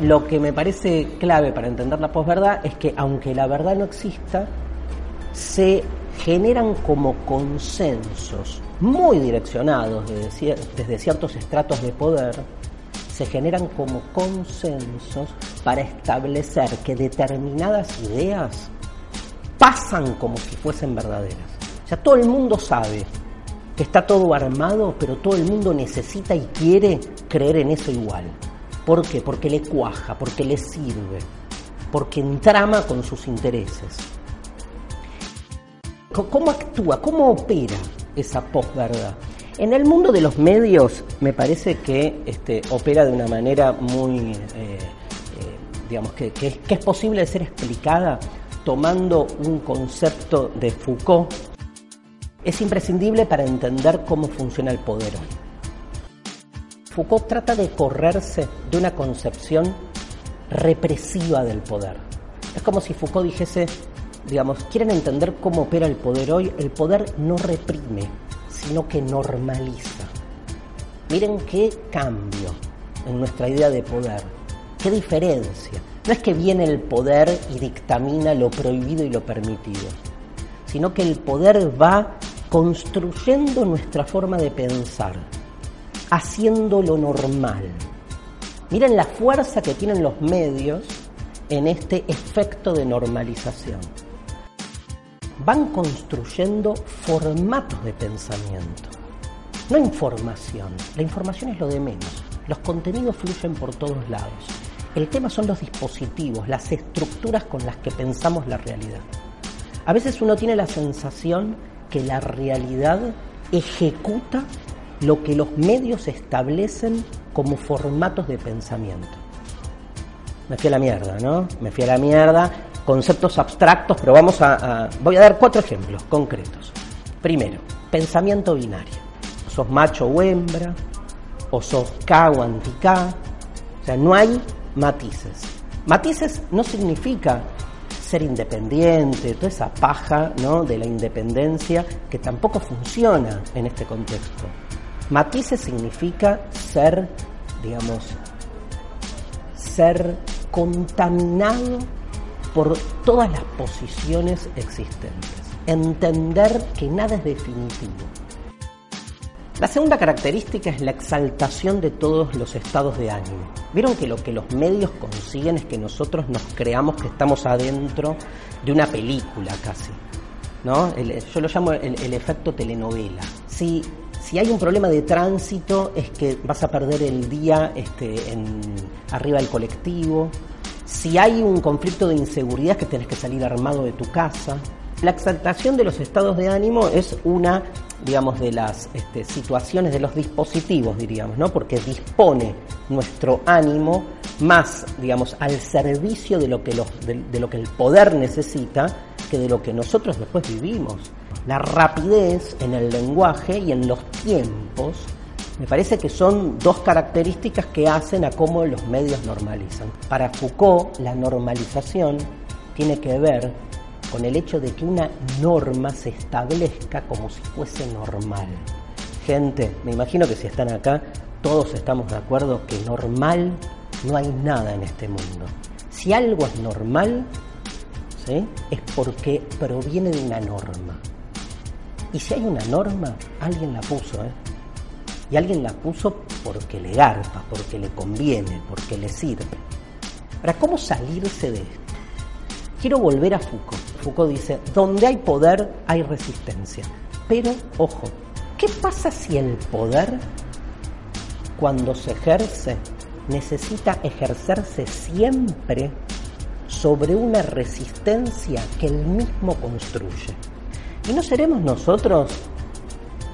lo que me parece clave para entender la posverdad es que aunque la verdad no exista, se generan como consensos muy direccionados desde, desde ciertos estratos de poder, se generan como consensos para establecer que determinadas ideas pasan como si fuesen verdaderas. O sea, todo el mundo sabe que está todo armado, pero todo el mundo necesita y quiere creer en eso igual. ¿Por qué? Porque le cuaja, porque le sirve, porque entrama con sus intereses. ¿Cómo actúa? ¿Cómo opera esa posverdad? En el mundo de los medios me parece que este, opera de una manera muy, eh, eh, digamos, que, que es posible de ser explicada tomando un concepto de Foucault. Es imprescindible para entender cómo funciona el poder hoy. Foucault trata de correrse de una concepción represiva del poder. Es como si Foucault dijese, digamos, quieren entender cómo opera el poder hoy, el poder no reprime, sino que normaliza. Miren qué cambio en nuestra idea de poder, qué diferencia. No es que viene el poder y dictamina lo prohibido y lo permitido, sino que el poder va construyendo nuestra forma de pensar haciendo lo normal. Miren la fuerza que tienen los medios en este efecto de normalización. Van construyendo formatos de pensamiento, no información. La información es lo de menos. Los contenidos fluyen por todos lados. El tema son los dispositivos, las estructuras con las que pensamos la realidad. A veces uno tiene la sensación que la realidad ejecuta lo que los medios establecen como formatos de pensamiento. Me fui a la mierda, ¿no? Me fui a la mierda, conceptos abstractos, pero vamos a, voy a dar cuatro ejemplos concretos. Primero, pensamiento binario. sos macho o hembra, o sos K o anti-K. O sea, no hay matices. Matices no significa ser independiente, toda esa paja ¿no? de la independencia que tampoco funciona en este contexto. Matices significa ser, digamos, ser contaminado por todas las posiciones existentes. Entender que nada es definitivo. La segunda característica es la exaltación de todos los estados de ánimo. Vieron que lo que los medios consiguen es que nosotros nos creamos que estamos adentro de una película casi. ¿no? yo lo llamo el, efecto telenovela. Si si hay un problema de tránsito es que vas a perder el día este, en, arriba del colectivo. Si hay un conflicto de inseguridad es que tenés que salir armado de tu casa. La exaltación de los estados de ánimo es una, digamos, de las este, situaciones de los dispositivos, diríamos, ¿no? Porque dispone nuestro ánimo más, digamos, al servicio de lo que, los, de lo que el poder necesita que de lo que nosotros después vivimos la rapidez en el lenguaje y en los tiempos, me parece que son dos características que hacen a cómo los medios normalizan. Para Foucault, la normalización tiene que ver con el hecho de que una norma se establezca como si fuese normal. Gente, me imagino que si están acá, todos estamos de acuerdo que normal no hay nada en este mundo. Si algo es normal, ¿sí? es porque proviene de una norma. Y si hay una norma, alguien la puso, ¿eh? Y alguien la puso porque le garpa, porque le conviene, porque le sirve. Ahora, ¿cómo salirse de esto? Quiero volver a Foucault. Foucault dice, donde hay poder hay resistencia. Pero, ojo, ¿qué pasa si el poder, cuando se ejerce, necesita ejercerse siempre sobre una resistencia que él mismo construye? ¿Y no seremos nosotros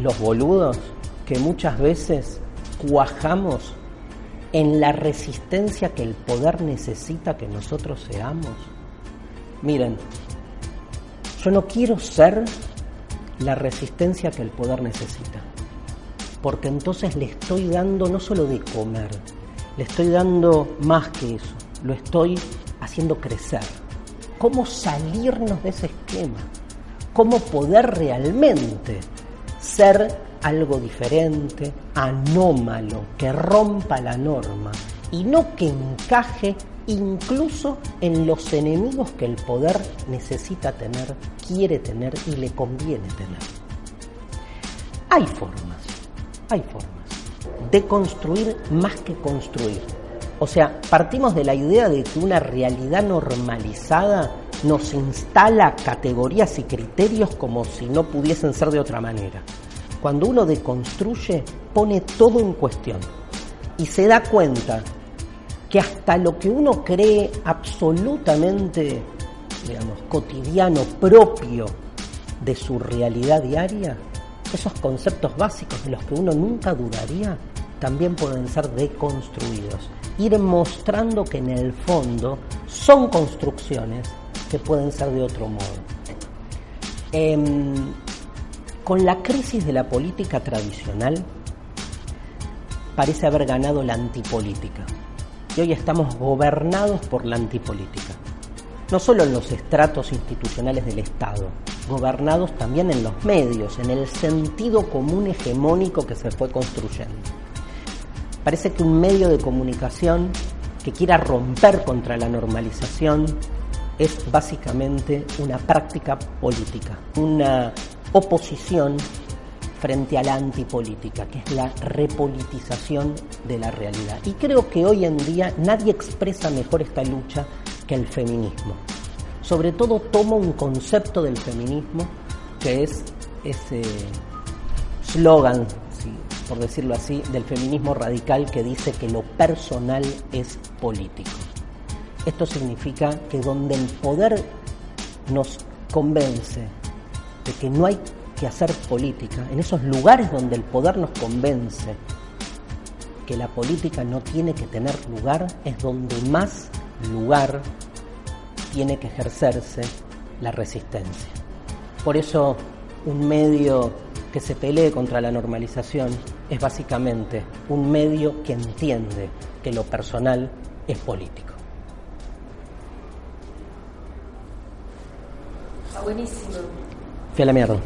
los boludos que muchas veces cuajamos en la resistencia que el poder necesita que nosotros seamos? Miren, yo no quiero ser la resistencia que el poder necesita, porque entonces le estoy dando no solo de comer, le estoy dando más que eso, lo estoy haciendo crecer. ¿Cómo salirnos de ese esquema? ¿Cómo poder realmente ser algo diferente, anómalo, que rompa la norma y no que encaje incluso en los enemigos que el poder necesita tener, quiere tener y le conviene tener. Hay formas, hay formas de construir más que construir. O sea, partimos de la idea de que una realidad normalizada nos instala categorías y criterios como si no pudiesen ser de otra manera. Cuando uno deconstruye, pone todo en cuestión y se da cuenta que hasta lo que uno cree absolutamente, digamos, cotidiano, propio de su realidad diaria, esos conceptos básicos de los que uno nunca dudaría, también pueden ser deconstruidos. Ir mostrando que en el fondo son construcciones que pueden ser de otro modo. Em, con la crisis de la política tradicional, parece haber ganado la antipolítica y hoy estamos gobernados por la antipolítica. No solo en los estratos institucionales del Estado, gobernados también en los medios, en el sentido común hegemónico que se fue construyendo. Parece que un medio de comunicación que quiera romper contra la normalización es básicamente una práctica política, una oposición frente a la antipolítica, que es la repolitización de la realidad. Y creo que hoy en día nadie expresa mejor esta lucha que el feminismo. Sobre todo toma un concepto del feminismo que es ese slogan, por decirlo así, del feminismo radical que dice que lo personal es político. Esto significa que donde el poder nos convence de que no hay que hacer política, en esos lugares donde el poder nos convence que la política no tiene que tener lugar, es donde más lugar tiene que ejercerse la resistencia. Por eso un medio que se pelee contra la normalización es básicamente un medio que entiende que lo personal es político. Buenísimo. Fui a la mierda.